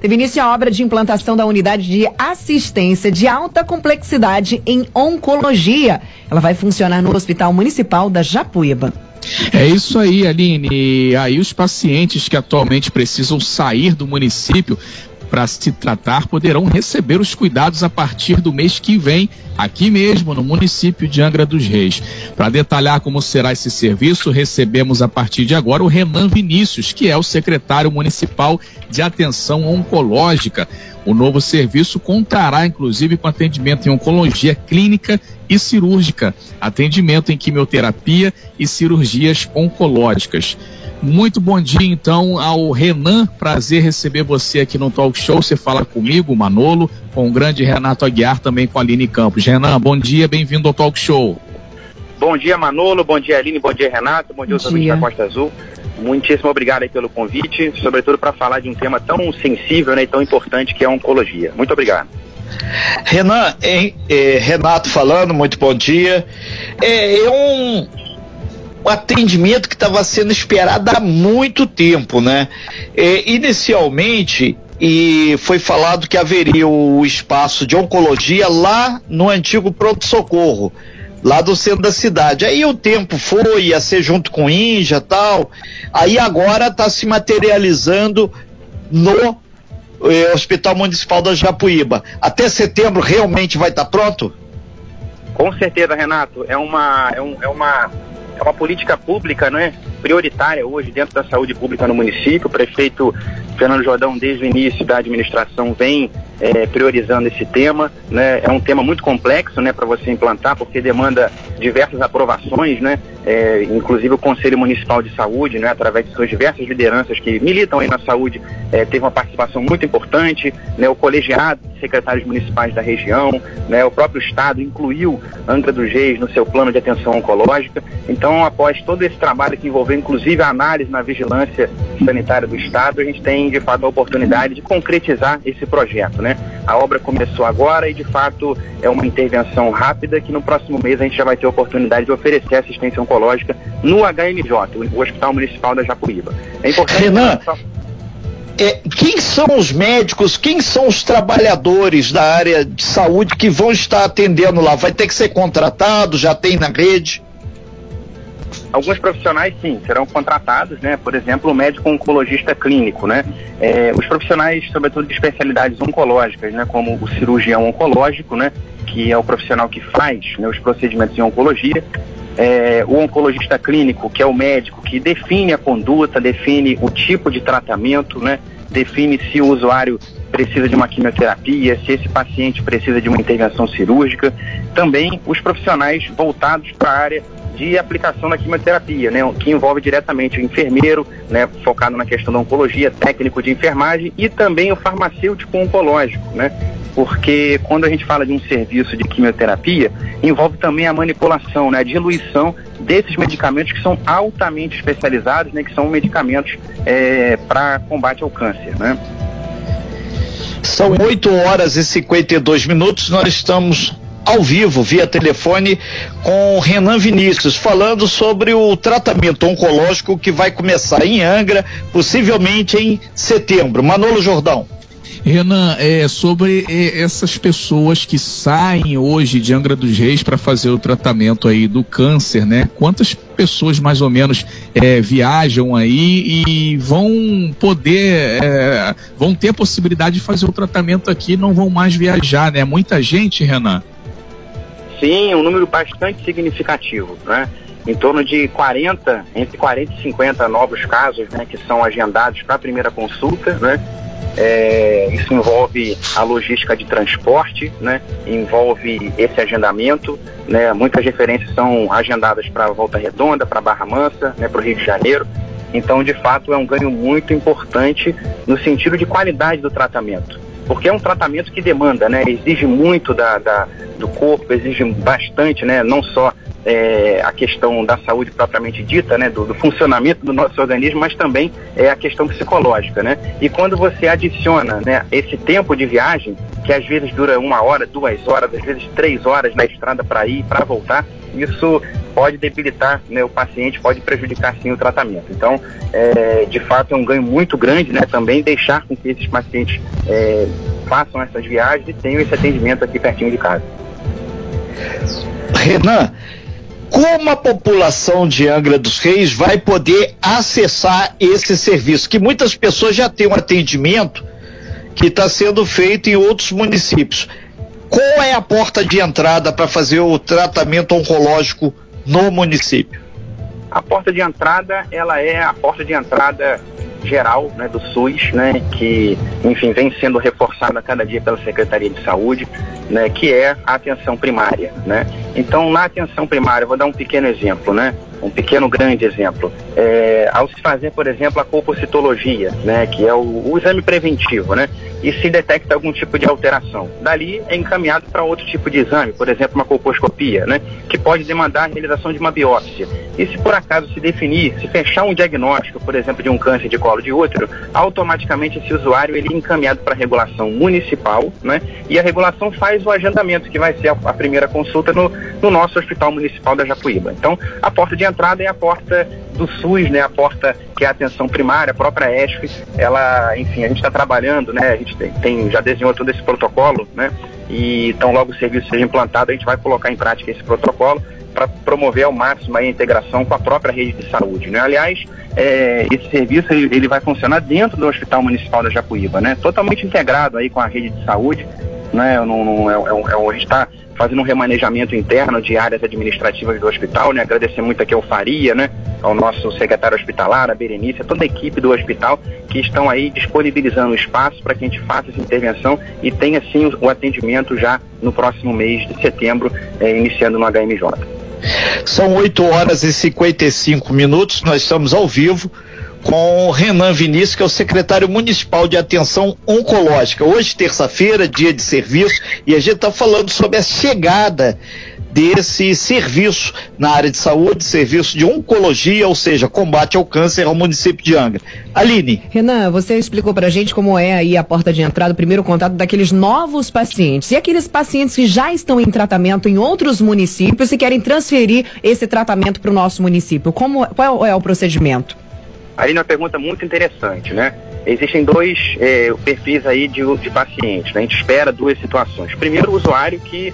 teve início a obra de implantação da unidade de assistência de alta complexidade em oncologia. Ela vai funcionar no Hospital Municipal da Japuíba. É isso aí, Aline. Aí os pacientes que atualmente precisam sair do município para se tratar poderão receber os cuidados a partir do mês que vem, aqui mesmo, no município de Angra dos Reis. Para detalhar como será esse serviço, recebemos a partir de agora o Renan Vinícius, que é o secretário municipal de atenção oncológica. O novo serviço contará, inclusive, com atendimento em oncologia clínica e cirúrgica, atendimento em quimioterapia e cirurgias oncológicas. Muito bom dia, então, ao Renan. Prazer receber você aqui no Talk Show. Você fala comigo, Manolo, com o grande Renato Aguiar, também com a Aline Campos. Renan, bom dia, bem-vindo ao Talk Show. Bom dia, Manolo. Bom dia, Aline. Bom dia, Renato. Bom dia, os amigos da Costa Azul. Muitíssimo obrigado pelo convite, sobretudo para falar de um tema tão sensível né, e tão importante que é a oncologia. Muito obrigado. Renan, hein, eh, Renato falando, muito bom dia. É, é um, um atendimento que estava sendo esperado há muito tempo, né? É, inicialmente, e foi falado que haveria o espaço de oncologia lá no antigo pronto-socorro, lá do centro da cidade. Aí o tempo foi, ia ser junto com Inja tal. Aí agora está se materializando no eh, Hospital Municipal da Japuíba. Até setembro realmente vai estar tá pronto? Com certeza, Renato. É uma, é, um, é uma é uma política pública né, prioritária hoje dentro da saúde pública no município. O prefeito Fernando Jordão, desde o início da administração, vem é, priorizando esse tema. Né? É um tema muito complexo né, para você implantar, porque demanda diversas aprovações, né? É, inclusive o Conselho Municipal de Saúde, né, através de suas diversas lideranças que militam aí na saúde, é, teve uma participação muito importante. Né? O colegiado de secretários municipais da região, né? o próprio Estado incluiu Angra dos Reis no seu plano de atenção oncológica. Então, após todo esse trabalho que envolveu inclusive a análise na vigilância sanitária do Estado, a gente tem de fato a oportunidade de concretizar esse projeto. Né? A obra começou agora e de fato é uma intervenção rápida que no próximo mês a gente já vai ter a oportunidade de oferecer assistência oncológica no HMJ, o Hospital Municipal da Japuíba. É importante. Renan, é, quem são os médicos, quem são os trabalhadores da área de saúde que vão estar atendendo lá? Vai ter que ser contratado? Já tem na rede? Alguns profissionais, sim, serão contratados, né? Por exemplo, o médico oncologista clínico, né? É, os profissionais, sobretudo de especialidades oncológicas, né? Como o cirurgião oncológico, né? Que é o profissional que faz né, os procedimentos em oncologia. É, o oncologista clínico, que é o médico que define a conduta, define o tipo de tratamento, né? Define se o usuário precisa de uma quimioterapia, se esse paciente precisa de uma intervenção cirúrgica. Também os profissionais voltados para a área de aplicação da quimioterapia, né, que envolve diretamente o enfermeiro, né, focado na questão da oncologia, técnico de enfermagem e também o farmacêutico oncológico, né, porque quando a gente fala de um serviço de quimioterapia, envolve também a manipulação, né, a diluição desses medicamentos que são altamente especializados, né, que são medicamentos é, para combate ao câncer, né. São 8 horas e 52 minutos, nós estamos ao vivo, via telefone, com Renan Vinícius, falando sobre o tratamento oncológico que vai começar em Angra, possivelmente em setembro. Manolo Jordão. Renan, é sobre é, essas pessoas que saem hoje de Angra dos Reis para fazer o tratamento aí do câncer, né? Quantas pessoas mais ou menos é, viajam aí e vão poder, é, vão ter a possibilidade de fazer o tratamento aqui, não vão mais viajar, né? Muita gente, Renan. Sim, um número bastante significativo, né? Em torno de 40, entre 40 e 50 novos casos, né, que são agendados para a primeira consulta, né? É, isso envolve a logística de transporte, né? envolve esse agendamento. Né? Muitas referências são agendadas para Volta Redonda, para Barra Mansa, né? para o Rio de Janeiro. Então, de fato, é um ganho muito importante no sentido de qualidade do tratamento porque é um tratamento que demanda, né? Exige muito da, da do corpo, exige bastante, né? Não só é, a questão da saúde propriamente dita, né? Do, do, funcionamento do nosso organismo, mas também é a questão psicológica, né? E quando você adiciona, né? Esse tempo de viagem, que às vezes dura uma hora, duas horas, às vezes três horas na estrada para ir, para voltar, isso pode debilitar né, o paciente, pode prejudicar sim o tratamento. Então, é, de fato, é um ganho muito grande né, também deixar com que esses pacientes é, façam essas viagens e tenham esse atendimento aqui pertinho de casa. Renan, como a população de Angra dos Reis vai poder acessar esse serviço? Que muitas pessoas já têm um atendimento que está sendo feito em outros municípios. Qual é a porta de entrada para fazer o tratamento oncológico no município? A porta de entrada, ela é a porta de entrada geral né, do SUS, né, que, enfim, vem sendo reforçada cada dia pela Secretaria de Saúde, né, que é a atenção primária. Né? Então, na atenção primária, vou dar um pequeno exemplo, né? Um pequeno grande exemplo. É, ao se fazer, por exemplo, a colpocitologia, né, que é o, o, exame preventivo, né, e se detecta algum tipo de alteração. Dali é encaminhado para outro tipo de exame, por exemplo, uma colposcopia, né, que pode demandar a realização de uma biópsia. E se por acaso se definir, se fechar um diagnóstico, por exemplo, de um câncer de colo de útero, automaticamente esse usuário ele é encaminhado para a regulação municipal, né, e a regulação faz o agendamento, que vai ser a, a primeira consulta no, no nosso Hospital Municipal da Japuíba. Então, a porta de entrada é a porta do SUS, né, a porta que é a atenção primária, a própria ESF, ela, enfim, a gente está trabalhando, né, a gente tem, tem, já desenhou todo esse protocolo, né, e então logo o serviço seja implantado, a gente vai colocar em prática esse protocolo para promover ao máximo a integração com a própria rede de saúde, né. Aliás, é, esse serviço ele, ele, vai funcionar dentro do Hospital Municipal da Japuíba, né, totalmente integrado aí com a rede de saúde, né, não, não é, é, é, a gente está fazendo um remanejamento interno de áreas administrativas do hospital, né? Agradecer muito aqui ao Faria, né? Ao nosso secretário hospitalar, a Berenice, a toda a equipe do hospital que estão aí disponibilizando espaço para que a gente faça essa intervenção e tenha sim o atendimento já no próximo mês de setembro, eh, iniciando no HMJ. São 8 horas e 55 minutos, nós estamos ao vivo com Renan Vinícius, que é o secretário municipal de atenção oncológica. Hoje, terça-feira, dia de serviço, e a gente está falando sobre a chegada desse serviço na área de saúde, serviço de oncologia, ou seja, combate ao câncer ao município de Angra. Aline. Renan, você explicou para a gente como é aí a porta de entrada, o primeiro contato daqueles novos pacientes. E aqueles pacientes que já estão em tratamento em outros municípios e querem transferir esse tratamento para o nosso município. Como, qual é o procedimento? Aí uma pergunta muito interessante, né? Existem dois é, perfis aí de, de pacientes, né? A gente espera duas situações. Primeiro, o usuário que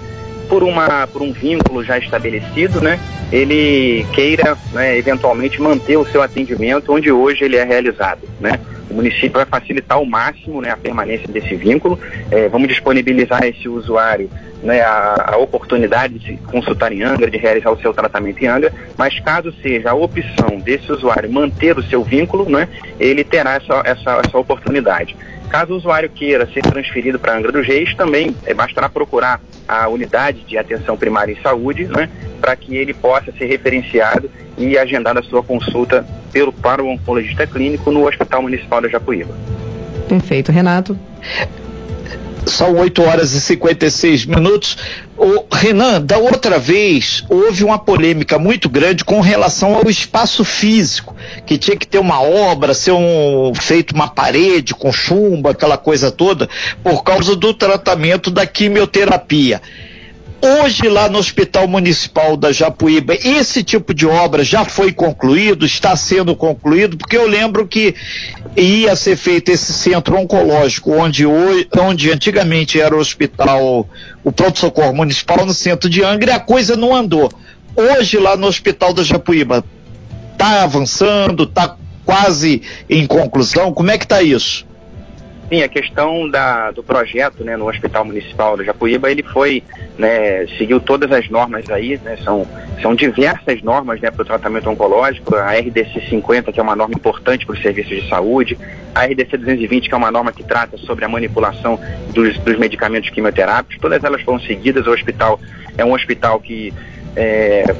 por, uma, por um vínculo já estabelecido, né, ele queira né, eventualmente manter o seu atendimento onde hoje ele é realizado. Né? O município vai facilitar ao máximo né, a permanência desse vínculo. É, vamos disponibilizar a esse usuário né, a, a, oportunidade de consultar em Angra, de realizar o seu tratamento em Angra, mas caso seja a opção desse usuário manter o seu vínculo, né, ele terá essa, essa, essa oportunidade. Caso o usuário queira ser transferido para Angra dos Reis, também é, bastará procurar a unidade de atenção primária em saúde, né, para que ele possa ser referenciado e agendar a sua consulta pelo, para o oncologista clínico no Hospital Municipal da Japuíba. Perfeito. Renato? São 8 horas e 56 minutos. O Renan, da outra vez, houve uma polêmica muito grande com relação ao espaço físico, que tinha que ter uma obra, ser um, feito uma parede com chumbo, aquela coisa toda, por causa do tratamento da quimioterapia. Hoje, lá no Hospital Municipal da Japuíba, esse tipo de obra já foi concluído, está sendo concluído, porque eu lembro que ia ser feito esse centro oncológico, onde, hoje, onde antigamente era o hospital, o pronto-socorro municipal no centro de Angra, e a coisa não andou. Hoje, lá no Hospital da Japuíba, está avançando, está quase em conclusão, como é que está isso? Sim, a questão da, do projeto né, no Hospital Municipal do Japuíba, ele foi, né, seguiu todas as normas aí, né, são, são diversas normas né, para o tratamento oncológico, a RDC 50, que é uma norma importante para os serviços de saúde, a RDC 220, que é uma norma que trata sobre a manipulação dos, dos medicamentos quimioterápicos, todas elas foram seguidas, o hospital é um hospital que é,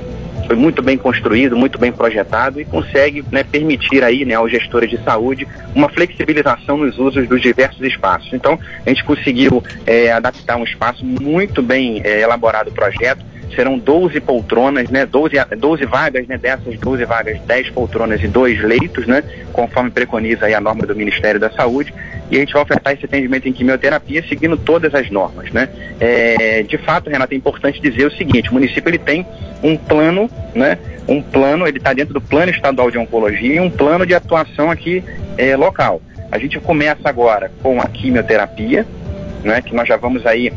foi muito bem construído, muito bem projetado e consegue né, permitir aí né, aos gestores de saúde uma flexibilização nos usos dos diversos espaços. Então, a gente conseguiu é, adaptar um espaço muito bem é, elaborado o projeto, serão 12 poltronas, né? 12, 12 vagas, né? Dessas 12 vagas, 10 poltronas e 2 leitos, né? Conforme preconiza aí a norma do Ministério da Saúde. E a gente vai ofertar esse atendimento em quimioterapia seguindo todas as normas, né? É, de fato, Renato, é importante dizer o seguinte, o município ele tem um plano, né? Um plano, ele está dentro do plano estadual de oncologia e um plano de atuação aqui é, local. A gente começa agora com a quimioterapia, né? Que nós já vamos aí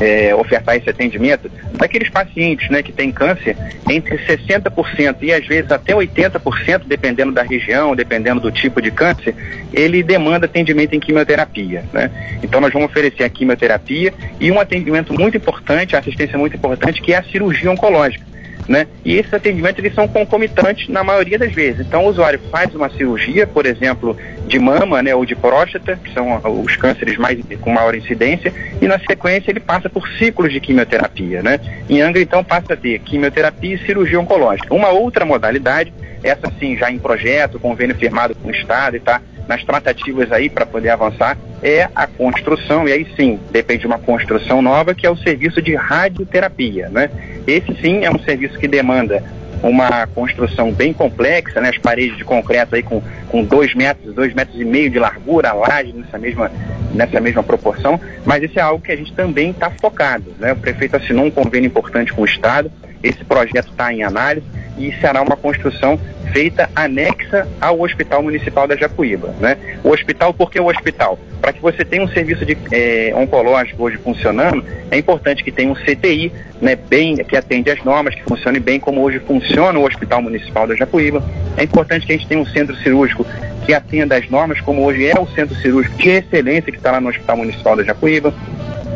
é, ofertar esse atendimento daqueles pacientes né, que têm câncer entre 60% e às vezes até 80%, dependendo da região, dependendo do tipo de câncer, ele demanda atendimento em quimioterapia. Né? Então nós vamos oferecer a quimioterapia e um atendimento muito importante, assistência muito importante, que é a cirurgia oncológica né? E esses atendimentos eles são concomitantes na maioria das vezes. Então o usuário faz uma cirurgia, por exemplo, de mama, né, ou de próstata, que são os cânceres mais com maior incidência, e na sequência ele passa por ciclos de quimioterapia, né? Em Angra então passa a ter quimioterapia e cirurgia oncológica. Uma outra modalidade, essa sim já em projeto, convênio firmado com o estado e tá nas tratativas aí para poder avançar é a construção, e aí sim, depende de uma construção nova, que é o serviço de radioterapia, né? Esse sim é um serviço que demanda uma construção bem complexa, né? As paredes de concreto aí com, com dois metros, dois metros e meio de largura, a laje nessa mesma, nessa mesma proporção, mas isso é algo que a gente também está focado, né? O prefeito assinou um convênio importante com o Estado, esse projeto está em análise e será uma construção feita anexa ao Hospital Municipal da Japuíba. Né? O hospital, por que o hospital? Para que você tenha um serviço de, é, oncológico hoje funcionando, é importante que tenha um CTI né, bem, que atende às normas, que funcione bem como hoje funciona o Hospital Municipal da Japuíba. É importante que a gente tenha um centro cirúrgico que atenda às normas, como hoje é o centro cirúrgico de excelência que está lá no Hospital Municipal da Japuíba.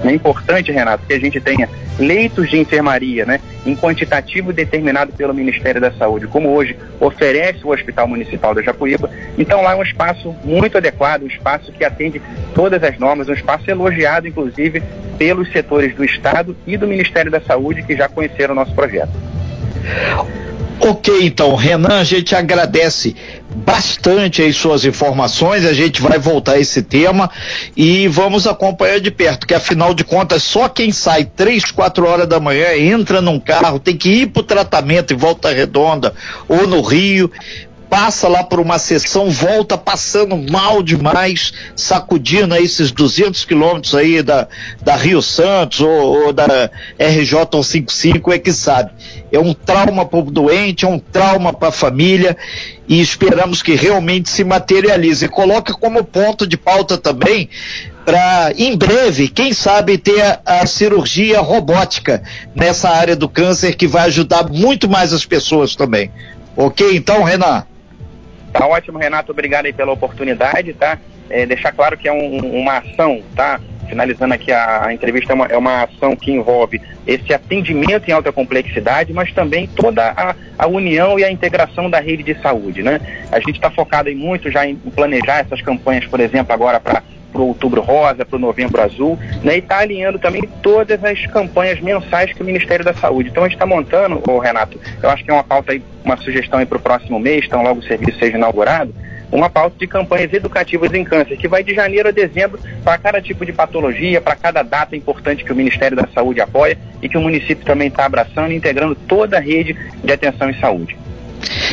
É importante, Renato, que a gente tenha leitos de enfermaria, né, em quantitativo determinado pelo Ministério da Saúde, como hoje oferece o Hospital Municipal da Japuíba. Então lá é um espaço muito adequado, um espaço que atende todas as normas, um espaço elogiado, inclusive, pelos setores do Estado e do Ministério da Saúde que já conheceram o nosso projeto. Ok, então, Renan, a gente agradece bastante as suas informações, a gente vai voltar a esse tema e vamos acompanhar de perto, que afinal de contas, só quem sai três, quatro horas da manhã, entra num carro, tem que ir para o tratamento em Volta Redonda ou no Rio, passa lá por uma sessão, volta passando mal demais, sacudindo aí esses 200 quilômetros aí da, da Rio Santos ou, ou da RJ 155, é que sabe. É um trauma para o doente, é um trauma para a família e esperamos que realmente se materialize. Coloque como ponto de pauta também para em breve, quem sabe, ter a, a, cirurgia robótica nessa área do câncer que vai ajudar muito mais as pessoas também. Ok, então, Renan? Tá ótimo, Renato. Obrigado aí pela oportunidade, tá? É, deixar claro que é um, uma ação, tá? Finalizando aqui a, a entrevista, é uma, é uma, ação que envolve esse atendimento em alta complexidade, mas também toda a, a união e a integração da rede de saúde, né? A gente está focado em muito já em planejar essas campanhas, por exemplo, agora para para o Outubro Rosa, para o Novembro Azul, né, e está alinhando também todas as campanhas mensais que o Ministério da Saúde. Então a gente está montando, ô, Renato, eu acho que é uma pauta aí, uma sugestão para o próximo mês, então logo o serviço seja inaugurado, uma pauta de campanhas educativas em câncer, que vai de janeiro a dezembro para cada tipo de patologia, para cada data importante que o Ministério da Saúde apoia e que o município também está abraçando e integrando toda a rede de atenção em saúde.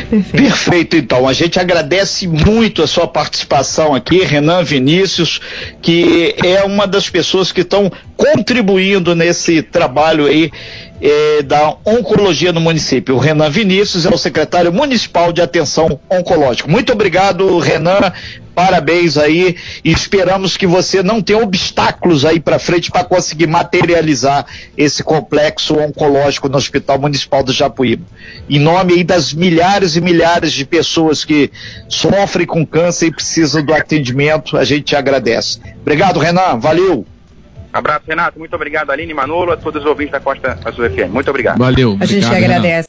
Perfeito. Perfeito, então. A gente agradece muito a sua participação aqui, Renan Vinícius, que é uma das pessoas que estão contribuindo nesse trabalho aí eh, da oncologia no município. O Renan Vinícius é o secretário municipal de atenção oncológica. Muito obrigado, Renan. Parabéns aí e esperamos que você não tenha obstáculos aí para frente para conseguir materializar esse complexo oncológico no Hospital Municipal do Japuíba. Em nome aí das milhares e milhares de pessoas que sofrem com câncer e precisam do atendimento, a gente te agradece. Obrigado, Renan. Valeu. Abraço, Renato. Muito obrigado, Aline Manolo, a todos os ouvintes da Costa Azul FM. Muito obrigado. Valeu. A gente agradece.